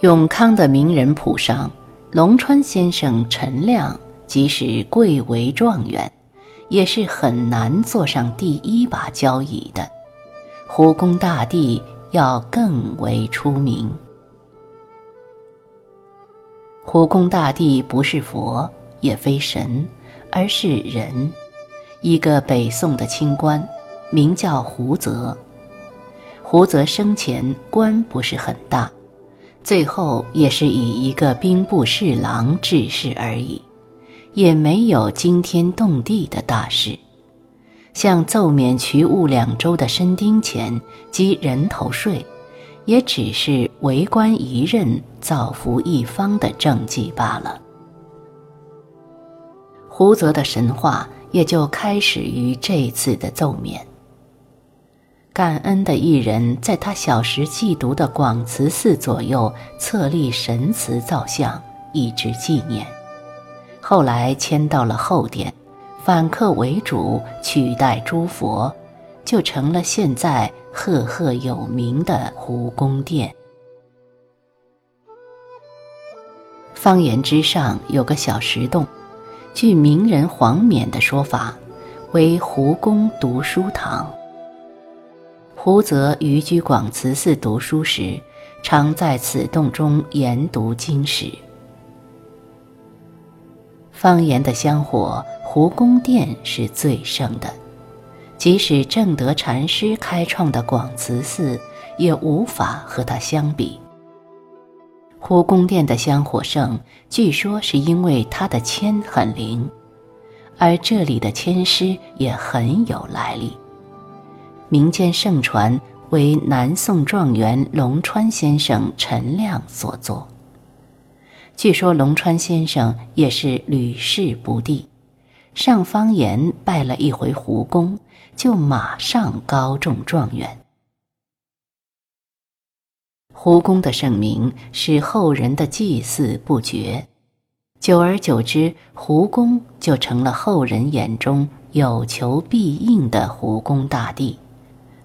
永康的名人谱上，龙川先生陈亮即使贵为状元，也是很难坐上第一把交椅的。胡公大帝要更为出名。胡公大帝不是佛，也非神，而是人，一个北宋的清官，名叫胡泽。胡泽生前官不是很大。最后也是以一个兵部侍郎致仕而已，也没有惊天动地的大事，像奏免渠务两州的申丁钱及人头税，也只是为官一任、造福一方的政绩罢了。胡泽的神话也就开始于这次的奏免。感恩的艺人，在他小时寄读的广慈寺左右册立神祠造像，以之纪念。后来迁到了后殿，反客为主，取代诸佛，就成了现在赫赫有名的胡宫殿。方岩之上有个小石洞，据名人黄冕的说法，为胡公读书堂。胡泽移居广慈寺读书时，常在此洞中研读经史。方言的香火，胡公殿是最盛的，即使正德禅师开创的广慈寺，也无法和它相比。胡公殿的香火盛，据说是因为它的签很灵，而这里的签师也很有来历。民间盛传为南宋状元龙川先生陈亮所作。据说龙川先生也是屡试不第，上方言拜了一回胡公，就马上高中状元。胡公的盛名使后人的祭祀不绝，久而久之，胡公就成了后人眼中有求必应的胡公大帝。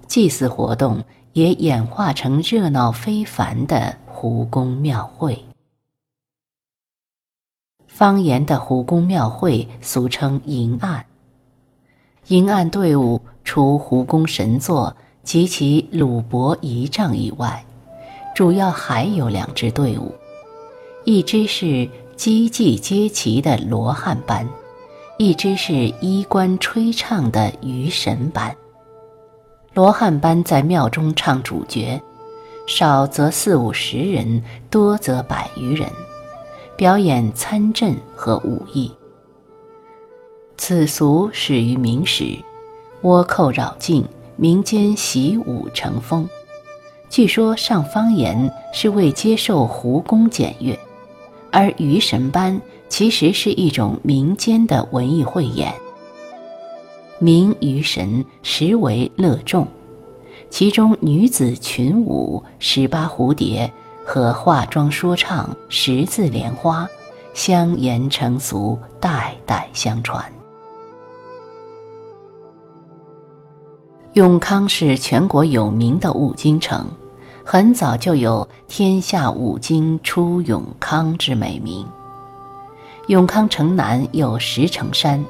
祭祀活动也演化成热闹非凡的胡公庙会。方言的胡公庙会俗称迎案。迎案队伍除胡公神座及其鲁伯仪仗以外，主要还有两支队伍，一支是击祭接旗的罗汉班，一支是衣冠吹唱的鱼神班。罗汉班在庙中唱主角，少则四五十人，多则百余人，表演参阵和武艺。此俗始于明时，倭寇扰境，民间习武成风。据说上方言是为接受胡公检阅，而鱼神班其实是一种民间的文艺汇演。名于神实为乐众，其中女子群舞十八蝴蝶和化妆说唱十字莲花，相沿成俗，代代相传。永康是全国有名的五金城，很早就有“天下五金出永康”之美名。永康城南有石城山。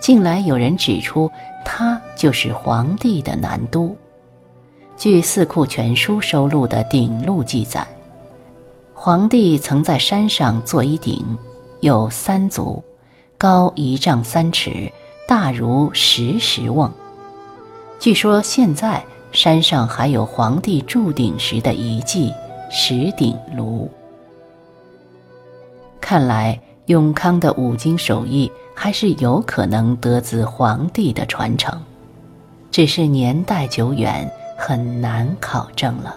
近来有人指出，它就是皇帝的南都。据《四库全书》收录的鼎录记载，皇帝曾在山上做一鼎，有三足，高一丈三尺，大如石石瓮。据说现在山上还有皇帝铸鼎时的遗迹——石鼎炉。看来永康的五经手艺。还是有可能得自皇帝的传承，只是年代久远，很难考证了。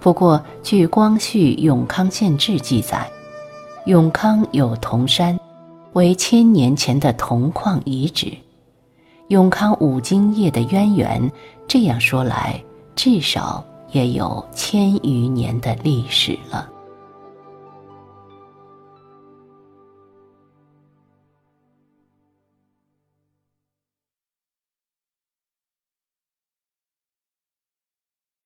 不过，据《光绪永康县志》记载，永康有铜山，为千年前的铜矿遗址。永康五经业的渊源，这样说来，至少也有千余年的历史了。